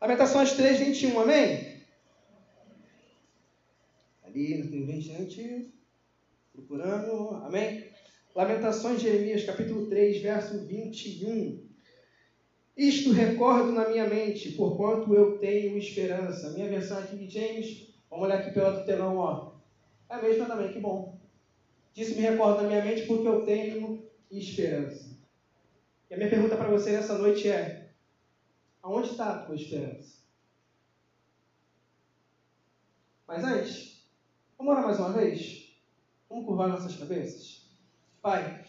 Lamentações 3, 21, amém? Ali, tem gente procurando, amém? Lamentações de Jeremias, capítulo 3, verso 21. Isto recordo na minha mente, porquanto eu tenho esperança. Minha versão aqui de James, vamos olhar aqui pela do telão, ó. É a mesma também, que bom. Disso me recordo na minha mente porque eu tenho esperança. E a minha pergunta para você nessa noite é: aonde está a tua esperança? Mas antes, vamos orar mais uma vez? Vamos curvar nossas cabeças? Pai,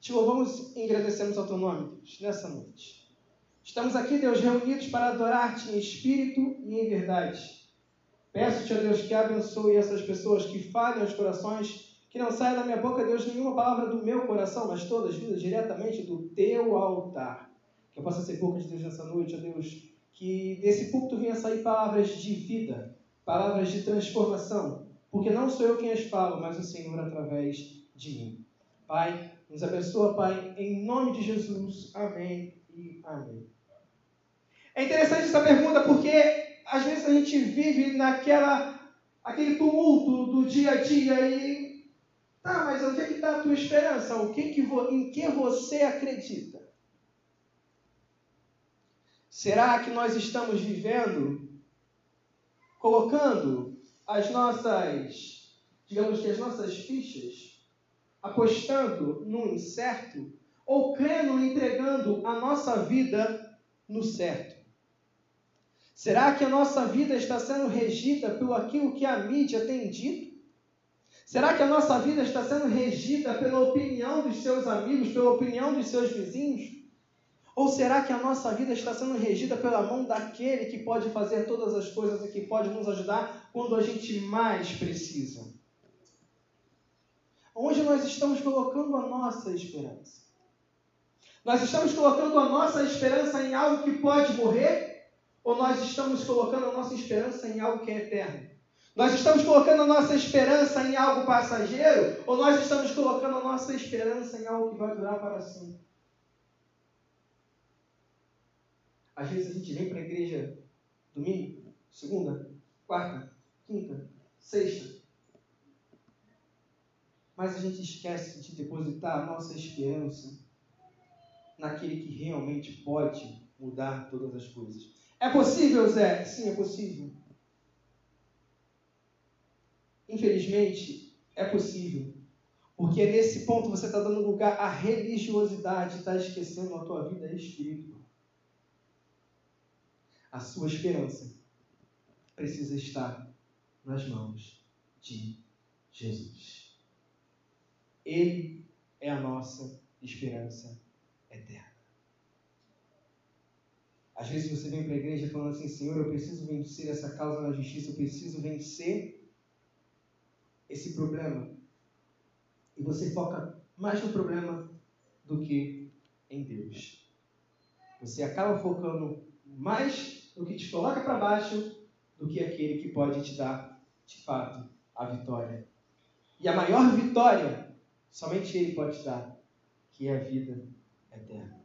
te louvamos e agradecemos ao teu nome, Deus, nessa noite. Estamos aqui, Deus, reunidos para adorar-te em espírito e em verdade. Peço-te, ó Deus, que abençoe essas pessoas, que falhem os corações, que não saia da minha boca, Deus, nenhuma palavra do meu coração, mas todas vindas diretamente do teu altar. Que eu possa ser boca de Deus nessa noite, ó Deus, que desse púlpito venha sair palavras de vida, palavras de transformação, porque não sou eu quem as falo, mas o Senhor através de mim. Pai, nos abençoa, Pai, em nome de Jesus. Amém e amém. É interessante essa pergunta porque às vezes a gente vive naquela aquele tumulto do dia a dia e tá, mas onde é que está a tua esperança? O que que em que você acredita? Será que nós estamos vivendo colocando as nossas, digamos que as nossas fichas, apostando no incerto ou crendo, entregando a nossa vida no certo? Será que a nossa vida está sendo regida pelo aquilo que a mídia tem dito? Será que a nossa vida está sendo regida pela opinião dos seus amigos, pela opinião dos seus vizinhos? Ou será que a nossa vida está sendo regida pela mão daquele que pode fazer todas as coisas e que pode nos ajudar quando a gente mais precisa? Onde nós estamos colocando a nossa esperança? Nós estamos colocando a nossa esperança em algo que pode morrer ou nós estamos colocando a nossa esperança em algo que é eterno? Nós estamos colocando a nossa esperança em algo passageiro? Ou nós estamos colocando a nossa esperança em algo que vai durar para sempre? Às vezes a gente vem para a igreja domingo, segunda, quarta, quinta, sexta. Mas a gente esquece de depositar a nossa esperança naquele que realmente pode mudar todas as coisas. É possível, Zé? Sim, é possível. Infelizmente, é possível. Porque nesse ponto você está dando lugar à religiosidade, está esquecendo a tua vida espiritual. A sua esperança precisa estar nas mãos de Jesus. Ele é a nossa esperança eterna. Às vezes você vem para a igreja falando assim, Senhor, eu preciso vencer essa causa na justiça, eu preciso vencer esse problema. E você foca mais no problema do que em Deus. Você acaba focando mais no que te coloca para baixo do que aquele que pode te dar, de fato, a vitória. E a maior vitória, somente Ele pode te dar, que é a vida eterna.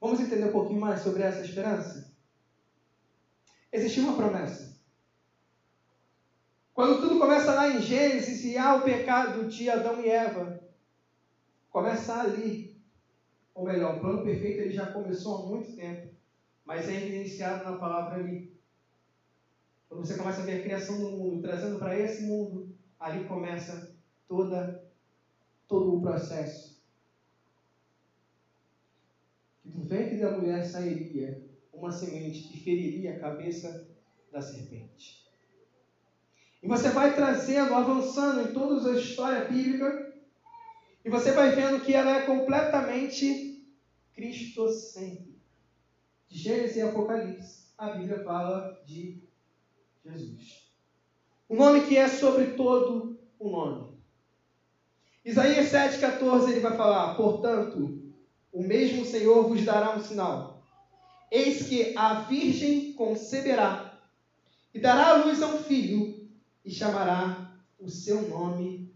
Vamos entender um pouquinho mais sobre essa esperança? Existia uma promessa. Quando tudo começa lá em Gênesis e há o pecado de Adão e Eva, começa ali. Ou melhor, o plano perfeito ele já começou há muito tempo, mas é evidenciado na palavra ali. Quando você começa a ver a criação do mundo, trazendo para esse mundo, ali começa toda todo o processo do ventre da mulher sairia uma semente que feriria a cabeça da serpente. E você vai trazendo, avançando em toda a história bíblica, e você vai vendo que ela é completamente cristocêntrica. De Gênesis e Apocalipse, a Bíblia fala de Jesus. O nome que é sobre todo o nome. Isaías 7,14 ele vai falar, portanto, o mesmo Senhor vos dará um sinal. Eis que a virgem conceberá e dará à luz a um filho e chamará o seu nome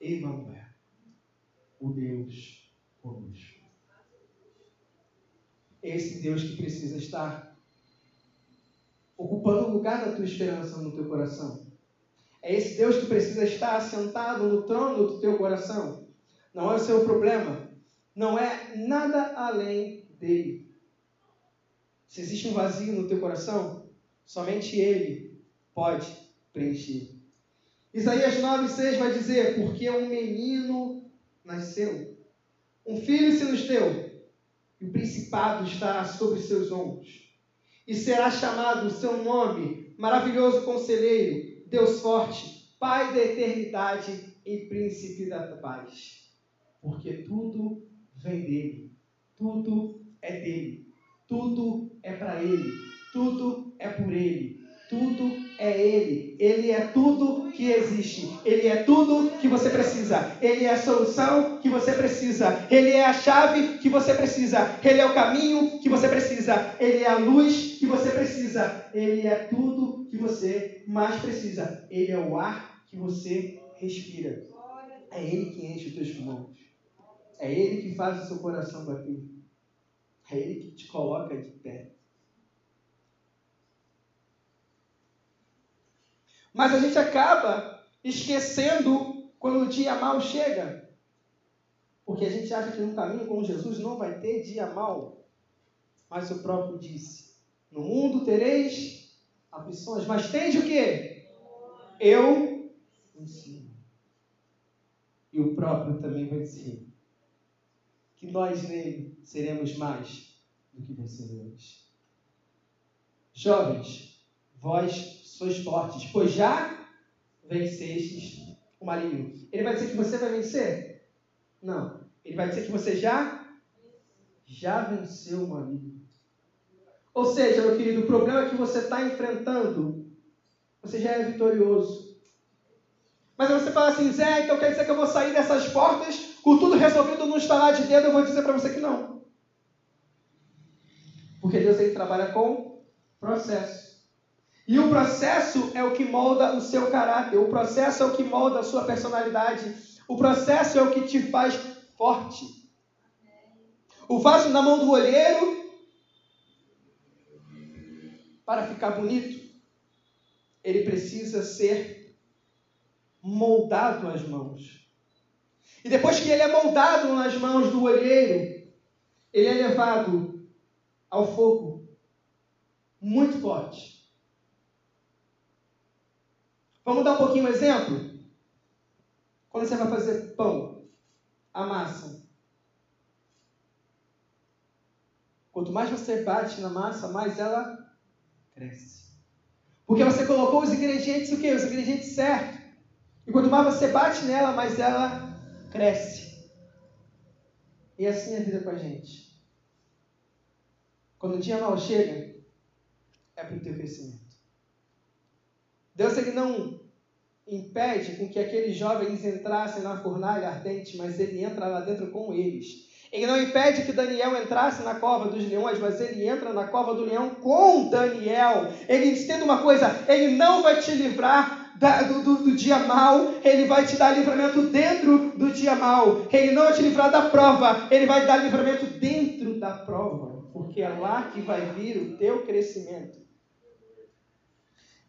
Emanuel, o Deus conosco. É esse Deus que precisa estar ocupando o lugar da tua esperança no teu coração. É esse Deus que precisa estar assentado no trono do teu coração. Não é o seu problema. Não é nada além dele. Se existe um vazio no teu coração, somente ele pode preencher. Isaías 9,6 vai dizer: Porque um menino nasceu, um filho se nos deu, e o principado estará sobre seus ombros. E será chamado o seu nome, maravilhoso conselheiro, Deus forte, Pai da eternidade e príncipe da paz. Porque tudo vem dele, tudo é dele, tudo é para ele, tudo é por ele, tudo é Ele. Ele é tudo que existe. Ele é tudo que você precisa. Ele é a solução que você precisa. Ele é a chave que você precisa. Ele é o caminho que você precisa. Ele é a luz que você precisa. Ele é tudo que você mais precisa. Ele é o ar que você respira. É Ele que enche os teus pulmões. É Ele que faz o seu coração bater. É Ele que te coloca de pé. Mas a gente acaba esquecendo quando o dia mal chega. Porque a gente acha que no caminho com Jesus não vai ter dia mal. Mas o próprio disse: No mundo tereis aflições, mas tende o quê? Eu ensino. E o próprio também vai dizer que nós nele seremos mais do que vencedores. Jovens, vós sois fortes, pois já vencestes o maligno. Ele vai dizer que você vai vencer? Não. Ele vai dizer que você já já venceu o maligno. Ou seja, meu querido, o problema que você está enfrentando, você já é vitorioso. Mas você fala assim, Zé, então quer dizer que eu vou sair dessas portas com tudo resolvido no estalar de dedo? Eu vou dizer para você que não. Porque Deus ele trabalha com processo. E o processo é o que molda o seu caráter, o processo é o que molda a sua personalidade, o processo é o que te faz forte. O vaso na mão do olheiro, para ficar bonito, ele precisa ser moldado nas mãos. E depois que ele é moldado nas mãos do olheiro, ele é levado ao fogo muito forte. Vamos dar um pouquinho um exemplo? Quando você vai fazer pão, a massa. Quanto mais você bate na massa, mais ela cresce. Porque você colocou os ingredientes o quê? Os ingredientes certos. E quanto mais você bate nela, mais ela cresce. E assim é a vida com a gente. Quando o dia mal chega, é para o teu crescimento. Deus ele não impede com que aqueles jovens entrassem na fornalha ardente, mas ele entra lá dentro com eles. Ele não impede que Daniel entrasse na cova dos leões, mas ele entra na cova do leão com Daniel. Ele entende uma coisa: ele não vai te livrar da, do, do, do, dia mal, ele vai te dar livramento dentro do dia mal. Ele não vai te livrar da prova, ele vai dar livramento dentro da prova, porque é lá que vai vir o teu crescimento.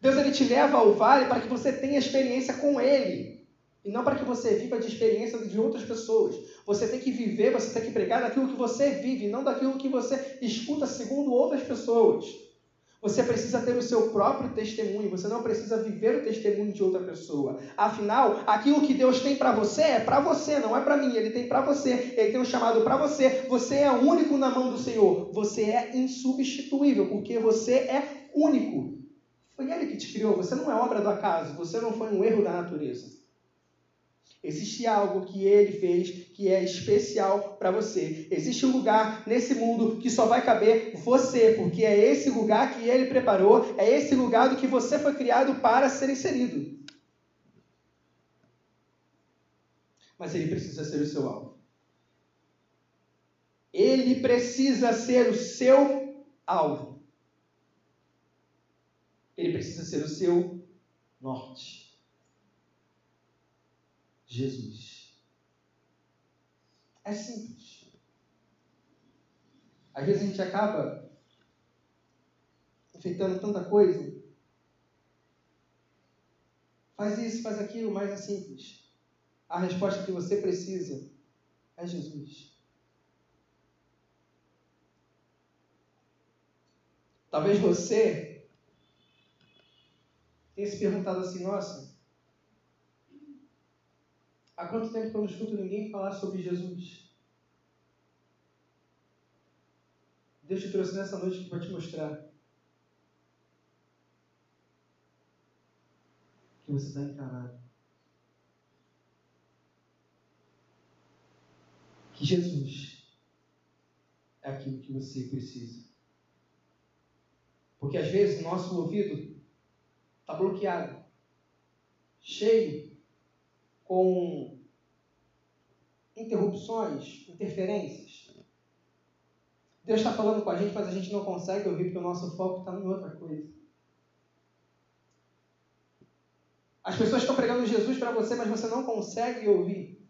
Deus ele te leva ao vale para que você tenha experiência com Ele. E não para que você viva de experiência de outras pessoas. Você tem que viver, você tem que pregar daquilo que você vive, não daquilo que você escuta segundo outras pessoas. Você precisa ter o seu próprio testemunho, você não precisa viver o testemunho de outra pessoa. Afinal, aquilo que Deus tem para você é para você, não é para mim. Ele tem para você, ele tem um chamado para você. Você é único na mão do Senhor. Você é insubstituível, porque você é único. Foi Ele que te criou. Você não é obra do acaso. Você não foi um erro da natureza. Existe algo que Ele fez que é especial para você. Existe um lugar nesse mundo que só vai caber você, porque é esse lugar que Ele preparou, é esse lugar do que você foi criado para ser inserido. Mas Ele precisa ser o seu alvo. Ele precisa ser o seu alvo. Ele precisa ser o seu norte. Jesus. É simples. Às vezes a gente acaba enfeitando tanta coisa. Faz isso, faz aquilo, mas é simples. A resposta que você precisa é Jesus. Talvez você tenha se perguntado assim: nossa, há quanto tempo que eu não escuto ninguém falar sobre Jesus? Deus te trouxe nessa noite para te mostrar que você está encarado. Que Jesus é aquilo que você precisa. Porque às vezes o nosso ouvido está bloqueado, cheio com interrupções, interferências. Deus está falando com a gente, mas a gente não consegue ouvir porque o nosso foco está em outra coisa. As pessoas estão pregando Jesus para você, mas você não consegue ouvir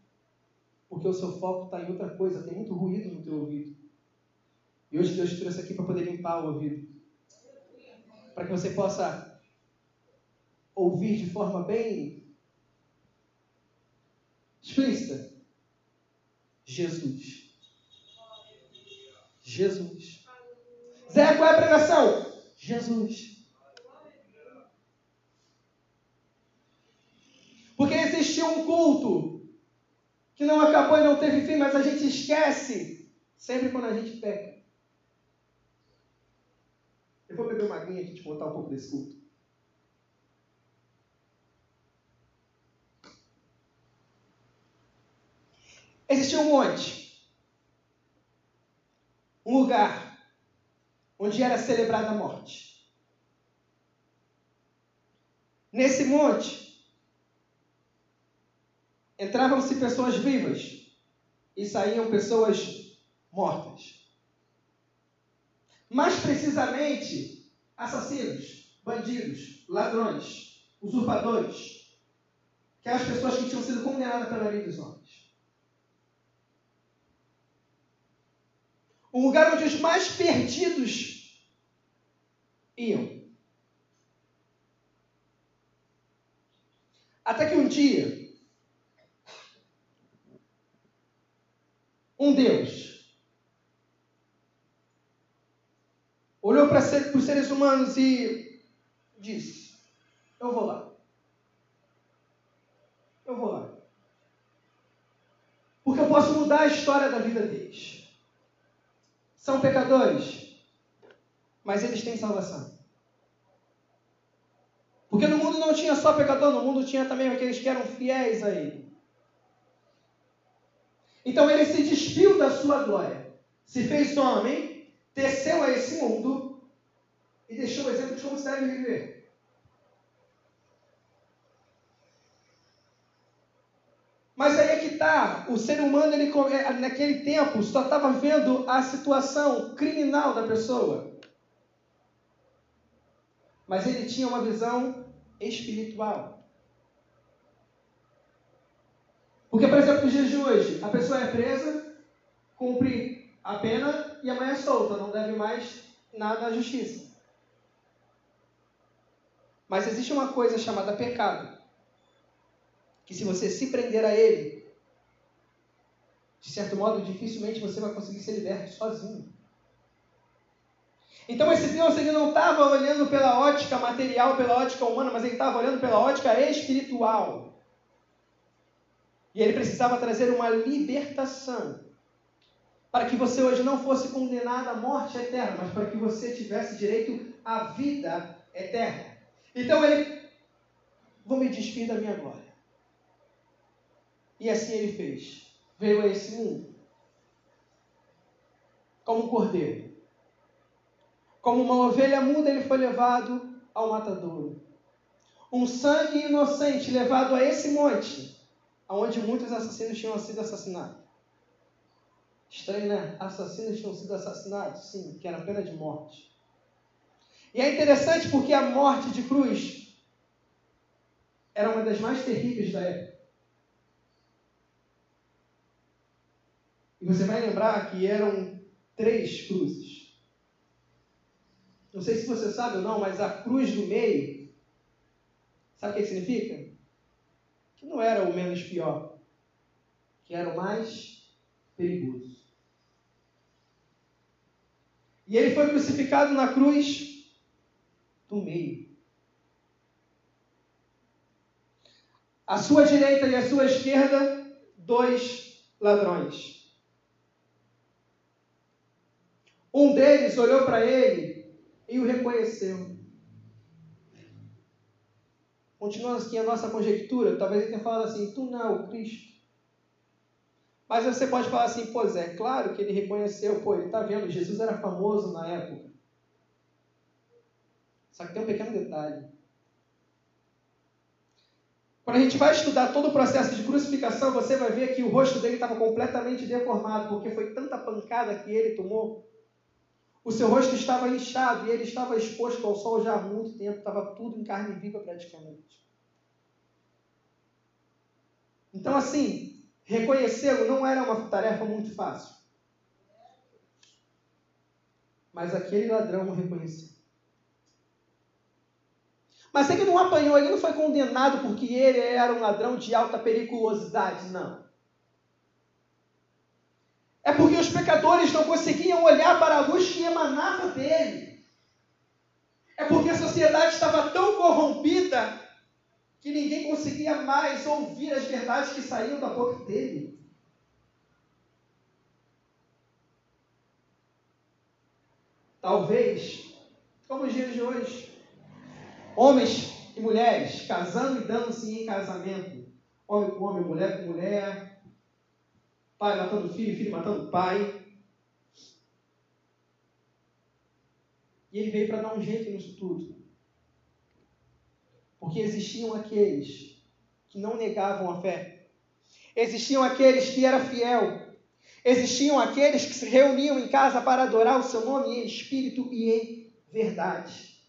porque o seu foco está em outra coisa, tem muito ruído no teu ouvido. E hoje Deus te trouxe aqui para poder limpar o ouvido para que você possa ouvir de forma bem explícita. Jesus. Jesus. Zé, qual é a pregação? Jesus. Porque existiu um culto que não acabou e não teve fim, mas a gente esquece sempre quando a gente peca. Eu vou beber uma aguinha aqui te contar um pouco desse culto. Existia um monte, um lugar onde era celebrada a morte. Nesse monte entravam-se pessoas vivas e saíam pessoas mortas. Mais precisamente, assassinos, bandidos, ladrões, usurpadores, aquelas pessoas que tinham sido condenadas pela lei dos homens. Um lugar onde os mais perdidos iam. Até que um dia, um Deus olhou para ser, os seres humanos e disse: Eu vou lá. Eu vou lá. Porque eu posso mudar a história da vida deles. São pecadores, mas eles têm salvação. Porque no mundo não tinha só pecador, no mundo tinha também aqueles que eram fiéis a ele. Então ele se despiu da sua glória, se fez homem desceu a esse mundo e deixou o exemplo de como se deve viver. Mas aí é que está, o ser humano, ele, é, naquele tempo, só estava vendo a situação criminal da pessoa. Mas ele tinha uma visão espiritual. Porque, por exemplo, nos dias de hoje, a pessoa é presa, cumpre a pena e amanhã é solta, não deve mais nada à justiça. Mas existe uma coisa chamada pecado, que se você se prender a ele, de certo modo, dificilmente você vai conseguir ser liberto sozinho. Então esse Deus ele não estava olhando pela ótica material, pela ótica humana, mas ele estava olhando pela ótica espiritual. E ele precisava trazer uma libertação para que você hoje não fosse condenado à morte eterna, mas para que você tivesse direito à vida eterna. Então ele, vou me despir da minha glória. E assim ele fez. Veio a esse mundo como um cordeiro. Como uma ovelha muda, ele foi levado ao matadouro. Um sangue inocente levado a esse monte, onde muitos assassinos tinham sido assassinados. Estranho, né? Assassinos tinham sido assassinados, sim, que era pena de morte. E é interessante porque a morte de cruz era uma das mais terríveis da época. E você vai lembrar que eram três cruzes. Não sei se você sabe ou não, mas a cruz do meio, sabe o que significa? Que não era o menos pior, que era o mais perigoso. E ele foi crucificado na cruz do meio. À sua direita e à sua esquerda, dois ladrões. Um deles olhou para ele e o reconheceu. Continuando aqui a nossa conjectura, talvez ele tenha falado assim: Tu não é o Cristo. Mas você pode falar assim: Pois é, claro que ele reconheceu, pô, ele está vendo, Jesus era famoso na época. Só que tem um pequeno detalhe. Quando a gente vai estudar todo o processo de crucificação, você vai ver que o rosto dele estava completamente deformado, porque foi tanta pancada que ele tomou. O seu rosto estava inchado e ele estava exposto ao sol já há muito tempo, estava tudo em carne viva praticamente. Então, assim, reconhecê-lo não era uma tarefa muito fácil. Mas aquele ladrão o reconheceu. Mas ele não apanhou, ele não foi condenado porque ele era um ladrão de alta periculosidade, não. É porque os pecadores não conseguiam olhar para a luz que emanava dele. É porque a sociedade estava tão corrompida que ninguém conseguia mais ouvir as verdades que saíam da boca dele. Talvez, como os dias de hoje, homens e mulheres casando e dando-se em casamento, homem com homem, mulher com mulher, pai matando filho, filho matando pai. E ele veio para dar um jeito nisso tudo. Porque existiam aqueles que não negavam a fé. Existiam aqueles que eram fiel. Existiam aqueles que se reuniam em casa para adorar o seu nome em espírito e em verdade.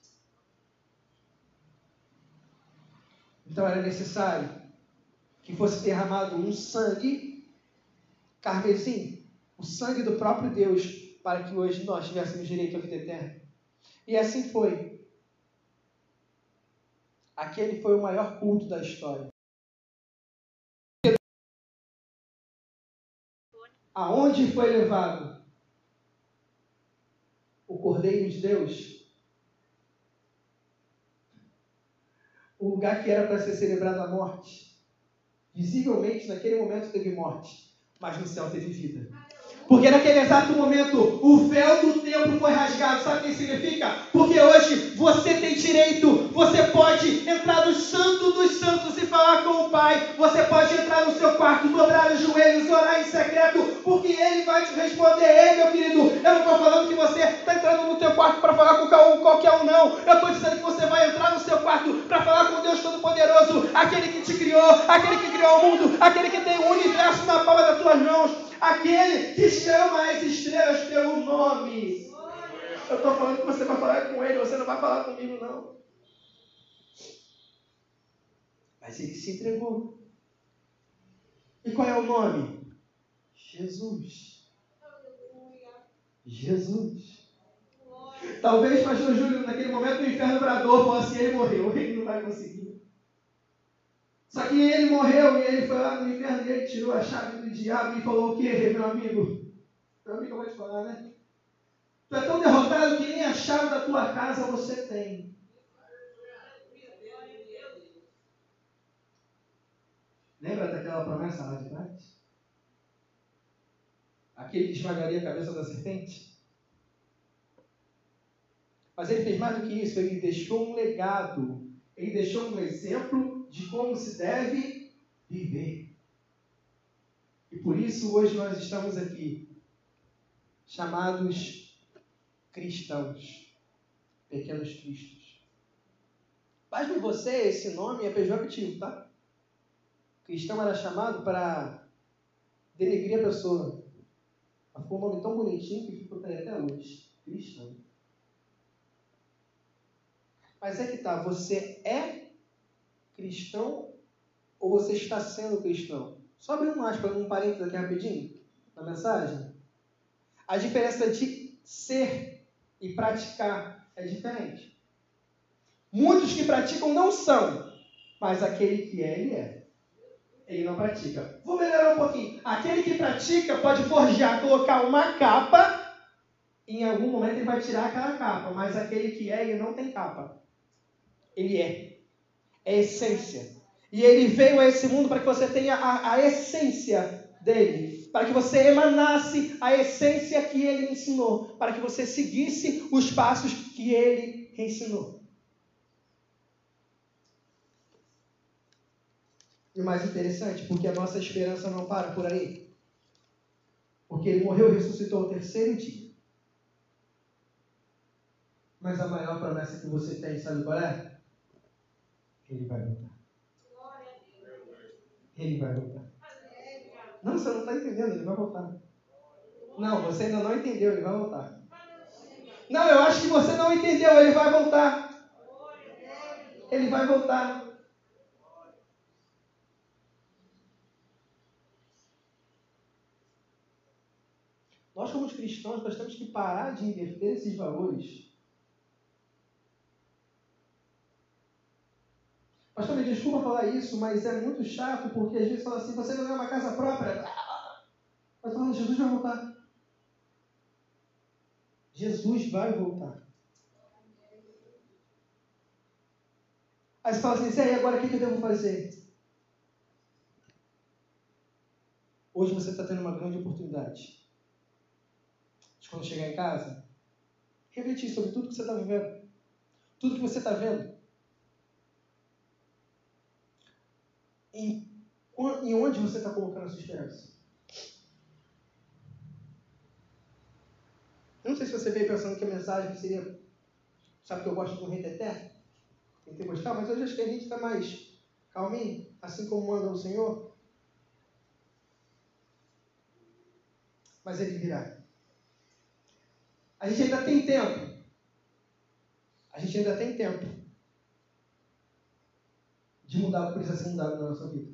Então era necessário que fosse derramado um sangue carmesim, o sangue do próprio Deus, para que hoje nós tivéssemos direito à vida eterna. E assim foi. Aquele foi o maior culto da história. Aonde foi levado o Cordeiro de Deus? O lugar que era para ser celebrado a morte. Visivelmente, naquele momento, teve morte mas no céu teve vida. Porque naquele exato momento o véu do templo foi rasgado. Sabe o que significa? Porque hoje você tem direito, você pode entrar no santo dos santos e falar com o Pai. Você pode entrar no seu quarto, dobrar os joelhos, orar em secreto, porque Ele vai te responder. Ei, meu querido, eu não estou falando que você está entrando no teu quarto para falar com qualquer um, não. Eu estou dizendo que você vai entrar no seu quarto para falar com Deus Todo-Poderoso, aquele que te criou, aquele que criou o mundo, aquele que tem o universo na palma das tuas mãos aquele que chama as estrelas pelo nome. Eu estou falando que você vai falar com ele, você não vai falar comigo, não. Mas ele se entregou. E qual é o nome? Jesus. Jesus. Talvez, pastor Júlio, naquele momento o inferno bradou, falou assim, ele morreu, ele não vai conseguir. Só que ele morreu e ele foi lá no inferno e ele tirou a chave do diabo e falou o quê, meu amigo? Meu amigo, eu vou te falar, né? Tu é tão derrotado que nem a chave da tua casa você tem. Lembra daquela promessa lá de trás? Aquele que esmagaria a cabeça da serpente? Mas ele fez mais do que isso, ele deixou um legado, ele deixou um exemplo de como se deve viver. E por isso hoje nós estamos aqui, chamados cristãos, pequenos cristos. Pasme você, esse nome é pejorativo, tá? Cristão era chamado para denegrir a pessoa. Mas ficou um nome tão bonitinho que ficou até hoje. Cristão. Mas é que tá, você é cristão ou você está sendo cristão? Só abrindo um aspas, um parênteses aqui rapidinho na mensagem. A diferença de ser e praticar é diferente. Muitos que praticam não são, mas aquele que é, ele é. Ele não pratica. Vou melhorar um pouquinho. Aquele que pratica pode forjar, colocar uma capa, em algum momento ele vai tirar aquela capa, mas aquele que é, ele não tem capa. Ele é. É essência. E ele veio a esse mundo para que você tenha a, a essência dele, para que você emanasse a essência que ele ensinou, para que você seguisse os passos que ele ensinou. E o mais interessante, porque a nossa esperança não para por aí. Porque ele morreu e ressuscitou ao terceiro dia. Mas a maior promessa que você tem, sabe qual é? Ele vai voltar. Ele vai voltar. Não, você não está entendendo, ele vai voltar. Não, você ainda não entendeu, ele vai voltar. Não, eu acho que você não entendeu, ele vai voltar. Ele vai voltar. Nós, como cristãos, nós temos que parar de inverter esses valores. Pastor, me desculpa falar isso, mas é muito chato porque às vezes fala assim: você não é uma casa própria. Mas falando, Jesus vai voltar. Jesus vai voltar. Aí você fala assim: e agora o que eu devo fazer? Hoje você está tendo uma grande oportunidade de quando chegar em casa, refletir sobre tudo que você está vivendo, tudo que você está vendo. Em, onde você está colocando a sua esperança? Eu não sei se você veio pensando que a mensagem seria. Sabe que eu gosto de um reteté? Tem gostar, mas hoje acho que a gente está mais calminho, assim como manda o Senhor. Mas ele virá. A gente ainda tem tempo. A gente ainda tem tempo de mudar o que precisa ser mudado na nossa vida.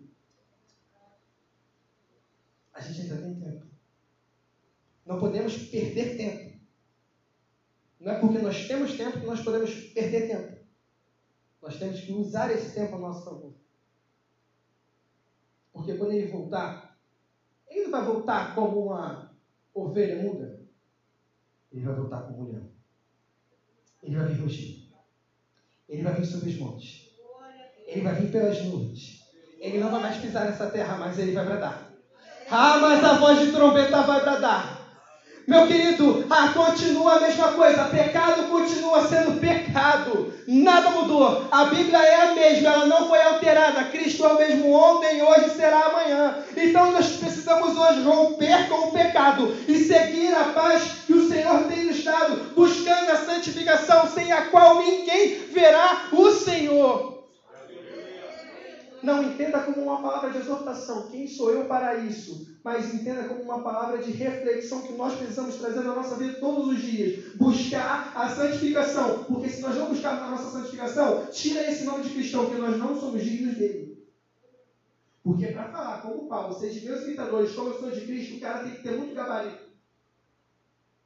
A gente ainda tem tempo. Não podemos perder tempo. Não é porque nós temos tempo que nós podemos perder tempo. Nós temos que usar esse tempo a nosso favor. Porque quando ele voltar, ele não vai voltar como uma ovelha muda. Ele vai voltar como um leão. Ele vai vir rugir. Ele vai vir sobre os montes. Ele vai vir pelas nuvens. Ele não vai mais pisar nessa terra, mas ele vai bradar. Ah, mas a voz de trombeta vai bradar. Meu querido, ah, continua a mesma coisa. Pecado continua sendo pecado. Nada mudou. A Bíblia é a mesma, ela não foi alterada. Cristo é o mesmo ontem, hoje será amanhã. Então nós precisamos hoje romper com o pecado e seguir a paz que o Senhor tem nos dado, buscando a santificação sem a qual ninguém verá o Senhor. Não entenda como uma palavra de exortação, quem sou eu para isso? Mas entenda como uma palavra de reflexão que nós precisamos trazer na nossa vida todos os dias. Buscar a santificação, porque se nós não buscarmos a nossa santificação, tira esse nome de cristão, porque nós não somos dignos dele. Porque para falar como Paulo, seja meus imitadores, como eu sou de Cristo, o cara tem que ter muito gabarito.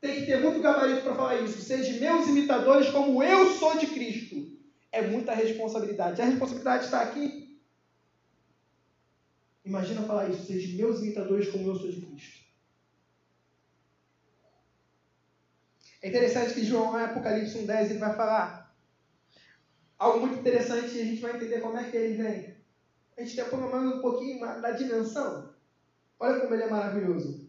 Tem que ter muito gabarito para falar isso. Seja meus imitadores como eu sou de Cristo. É muita responsabilidade. A responsabilidade está aqui Imagina falar isso, sejam meus imitadores como eu sou de Cristo. É interessante que João, em Apocalipse 1,10, ele vai falar algo muito interessante e a gente vai entender como é que ele vem. A gente tem pelo menos um pouquinho da dimensão. Olha como ele é maravilhoso.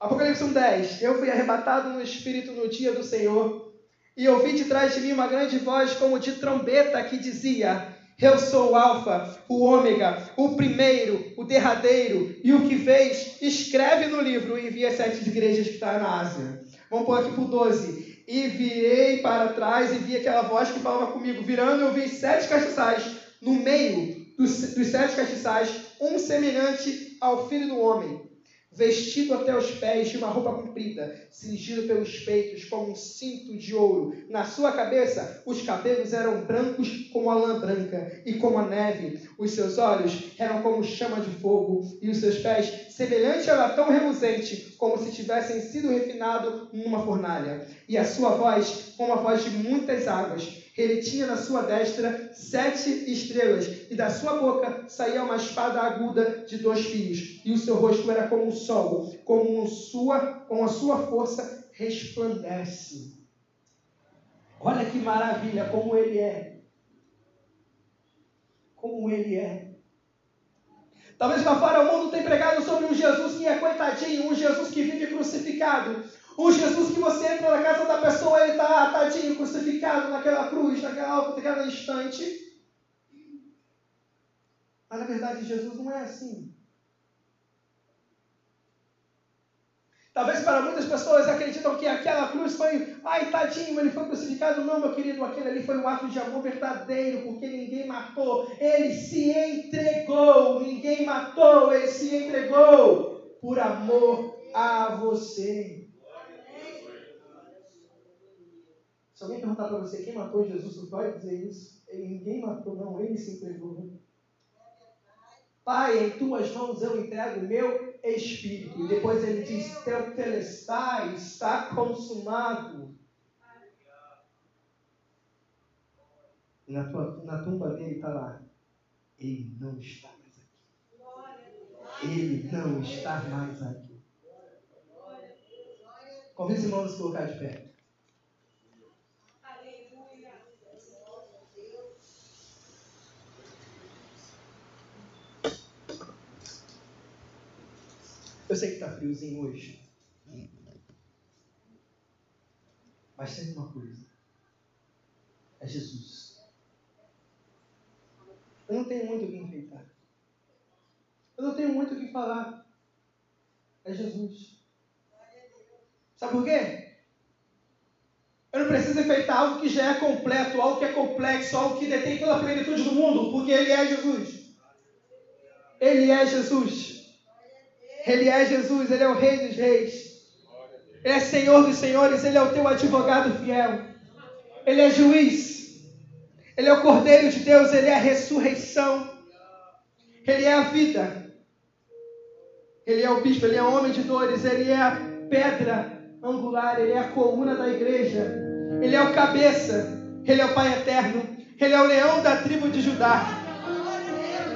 Apocalipse 1,10 Eu fui arrebatado no Espírito no dia do Senhor e ouvi de trás de mim uma grande voz como de trombeta que dizia eu sou o Alfa, o Ômega, o primeiro, o derradeiro e o que fez. Escreve no livro e envia sete igrejas que está na Ásia. Vamos pôr aqui por 12. E virei para trás e vi aquela voz que falava comigo. Virando, eu vi sete castiçais. No meio dos, dos sete castiçais, um semelhante ao filho do homem vestido até os pés de uma roupa comprida, cingido pelos peitos com um cinto de ouro. Na sua cabeça, os cabelos eram brancos como a lã branca e como a neve. Os seus olhos eram como chama de fogo e os seus pés semelhante a latão reluzente, como se tivessem sido refinado numa fornalha. E a sua voz, como a voz de muitas águas. Ele tinha na sua destra sete estrelas, e da sua boca saía uma espada aguda de dois fios, e o seu rosto era como o sol, como sua, com a sua força resplandece. Olha que maravilha como ele é. Como ele é. Talvez lá fora o mundo tenha pregado sobre um Jesus que é coitadinho, um Jesus que vive crucificado. Um Jesus que você entra na casa da pessoa, crucificado naquela cruz, naquela, naquela instante. Mas na verdade Jesus não é assim. Talvez para muitas pessoas acreditam que aquela cruz foi, ai tadinho, ele foi crucificado. Não, meu querido, aquele ali foi um ato de amor verdadeiro, porque ninguém matou, ele se entregou, ninguém matou, ele se entregou por amor a você. Se alguém perguntar para você quem matou Jesus, você vai dizer isso. Ninguém matou, não, ele se entregou. Pai, em tuas mãos eu entrego o meu espírito. E depois ele diz: Teu telestai está consumado. E na, tua, na tumba dele está lá: Ele não está mais aqui. Ele não está mais aqui. Convide os irmãos a se colocar de pé. Eu sei que está friozinho hoje. Mas tem uma coisa. É Jesus. Eu não tenho muito o que enfeitar. Eu não tenho muito o que falar. É Jesus. Sabe por quê? Eu não preciso enfeitar algo que já é completo, algo que é complexo, algo que detém toda a plenitude do mundo, porque Ele é Jesus. Ele é Jesus. Ele é Jesus, Ele é o Rei dos Reis. Ele é Senhor dos Senhores, Ele é o teu advogado fiel. Ele é juiz. Ele é o Cordeiro de Deus, Ele é a ressurreição. Ele é a vida. Ele é o bispo, Ele é o homem de dores, Ele é a pedra angular, Ele é a coluna da igreja. Ele é o cabeça, Ele é o Pai eterno. Ele é o leão da tribo de Judá.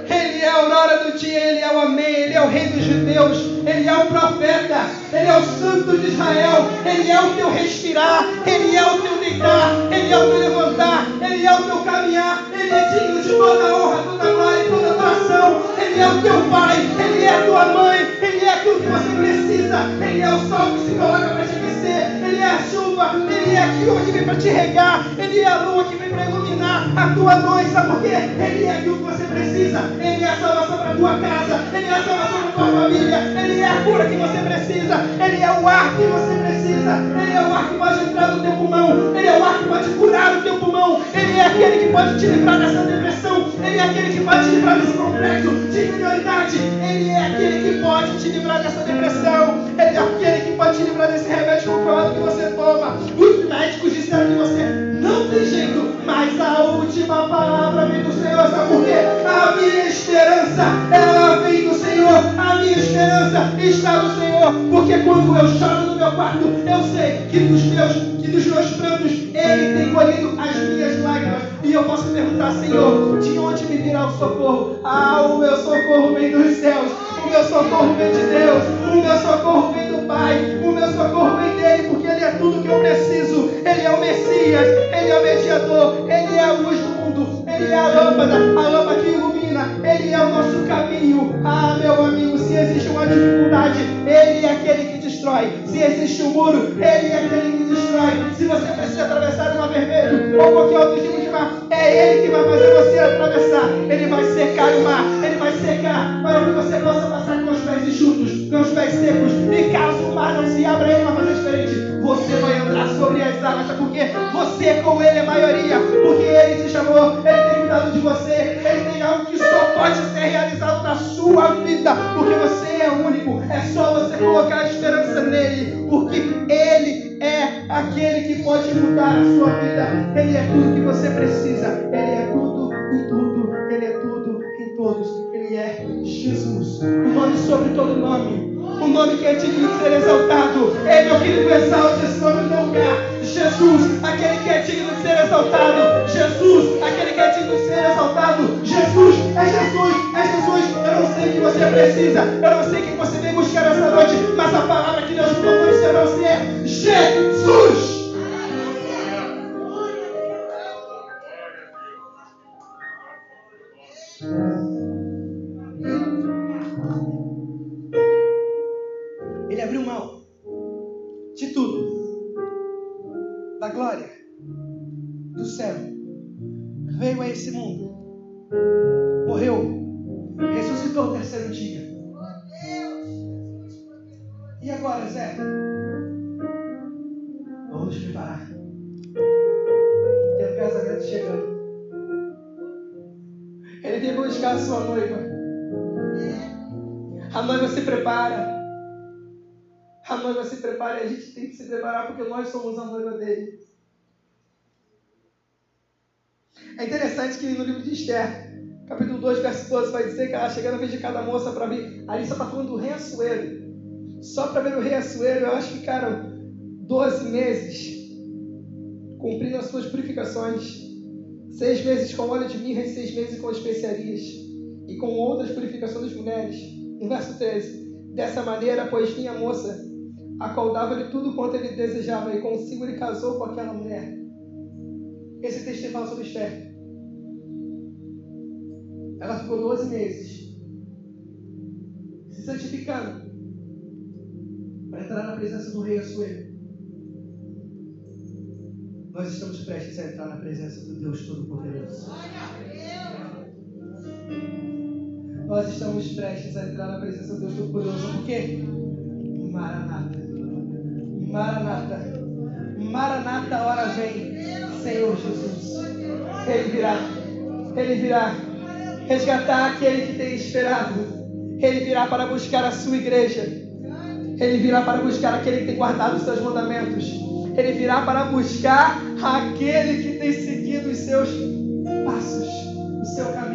Ele é a aurora do dia, Ele é o Amém, Ele é o Rei dos Judeus, Ele é o profeta, Ele é o Santo de Israel, Ele é o teu respirar, Ele é o teu deitar, Ele é o teu levantar, Ele é o teu caminhar, Ele é digno de toda honra, toda glória e toda adoração, Ele é o teu Pai, Ele é a tua mãe, Ele é aquilo que você precisa, Ele é o sol que se coloca para te aquecer, Ele é a chuva, Ele é aquilo que vem para te regar, Ele é a lua que vem para iluminar a tua noite, sabe por quê? Ele é aquilo que você precisa, Ele é a salvação para a tua casa, Ele é a salvação para a tua família, Ele é a cura que você precisa, Ele é o ar que você precisa, Ele é o ar que pode entrar no teu pulmão, Ele é o ar que pode curar o teu pulmão, Ele é aquele que pode te livrar dessa depressão, Ele é aquele que pode te livrar desse complexo de inferioridade, Ele é aquele que pode te livrar dessa depressão, Ele é aquele que pode te livrar desse remédio comprovado que você toma. Os médicos disseram que você não tem jeito, mas a última palavra vem do Senhor, sabe por quê? A minha esperança, ela vem do Senhor, a minha esperança está no Senhor, porque quando eu choro no meu quarto, eu sei que dos meus, que dos meus prantos, Ele tem colhido as minhas lágrimas, e eu posso perguntar, Senhor, de onde me virá o socorro? Ah, o meu socorro vem dos céus, o meu socorro vem de Deus, o meu socorro vem Pai, o meu socorro vem dele, porque Ele é tudo que eu preciso, Ele é o Messias, Ele é o mediador, Ele é a luz do mundo, Ele é a lâmpada, a lâmpada que ilumina, Ele é o nosso caminho. Ah, meu amigo, se existe uma dificuldade, Ele é aquele que destrói. Se existe um muro, Ele é aquele que destrói. Se você precisa atravessar uma vermelho ou qualquer outro tipo de mar, é Ele que vai fazer você atravessar. Ele vai secar o mar, Ele vai secar para que você possa passar pés enxutos, com pés secos. E caso o mar não se abra, Ele vai fazer diferente. Você vai andar sobre as águas, porque você com Ele é maioria, porque Ele te chamou, Ele tem cuidado de você, Ele tem algo que só pode ser realizado na sua vida, porque você é único. É só você colocar a esperança nele, porque Ele é aquele que pode mudar a sua vida. Ele é tudo que você precisa. Ele é tudo em tudo. Ele é tudo em todos. O nome sobre todo nome. O nome que é digno de ser exaltado. Ei, meu querido, exalte esse nome no lugar. Jesus, aquele que é digno de ser exaltado. Jesus, aquele que é digno de ser exaltado. Jesus, é Jesus, é Jesus. Eu não sei o que você precisa. Eu não sei quem você vem buscar essa noite. Mas a palavra que Deus mandou dizer para você é Jesus. Esse mundo. Morreu. Ressuscitou o terceiro dia. E agora, Zé? Vamos nos preparar. Tem um casamento chegando. Ele vem buscar a sua noiva. A noiva se prepara. A noiva se prepara e a gente tem que se preparar porque nós somos a noiva dele. É interessante que no livro de Esther, capítulo 2, verso 12, vai dizer que ela chegando a vez de cada moça para ver. Ali só está falando do rei Assuero. Só para ver o rei acho que ficaram 12 meses cumprindo as suas purificações. Seis meses com óleo de mirra e seis meses com especiarias. E com outras purificações das mulheres. No verso 13. Dessa maneira, pois vinha a moça, acordava-lhe tudo quanto ele desejava, e consigo ele casou com aquela mulher. Esse texto fala sobre Esther. Ela ficou 12 meses se santificando para entrar na presença do rei Assuero. Nós estamos prestes a entrar na presença do Deus Todo-Poderoso. Nós estamos prestes a entrar na presença do Deus Todo-Poderoso. Por quê? Maranata. Maranata. Maranata, hora vem. Senhor Jesus. Ele virá. Ele virá resgatar aquele que tem esperado. Ele virá para buscar a sua igreja. Ele virá para buscar aquele que tem guardado os seus mandamentos. Ele virá para buscar aquele que tem seguido os seus passos, o seu caminho.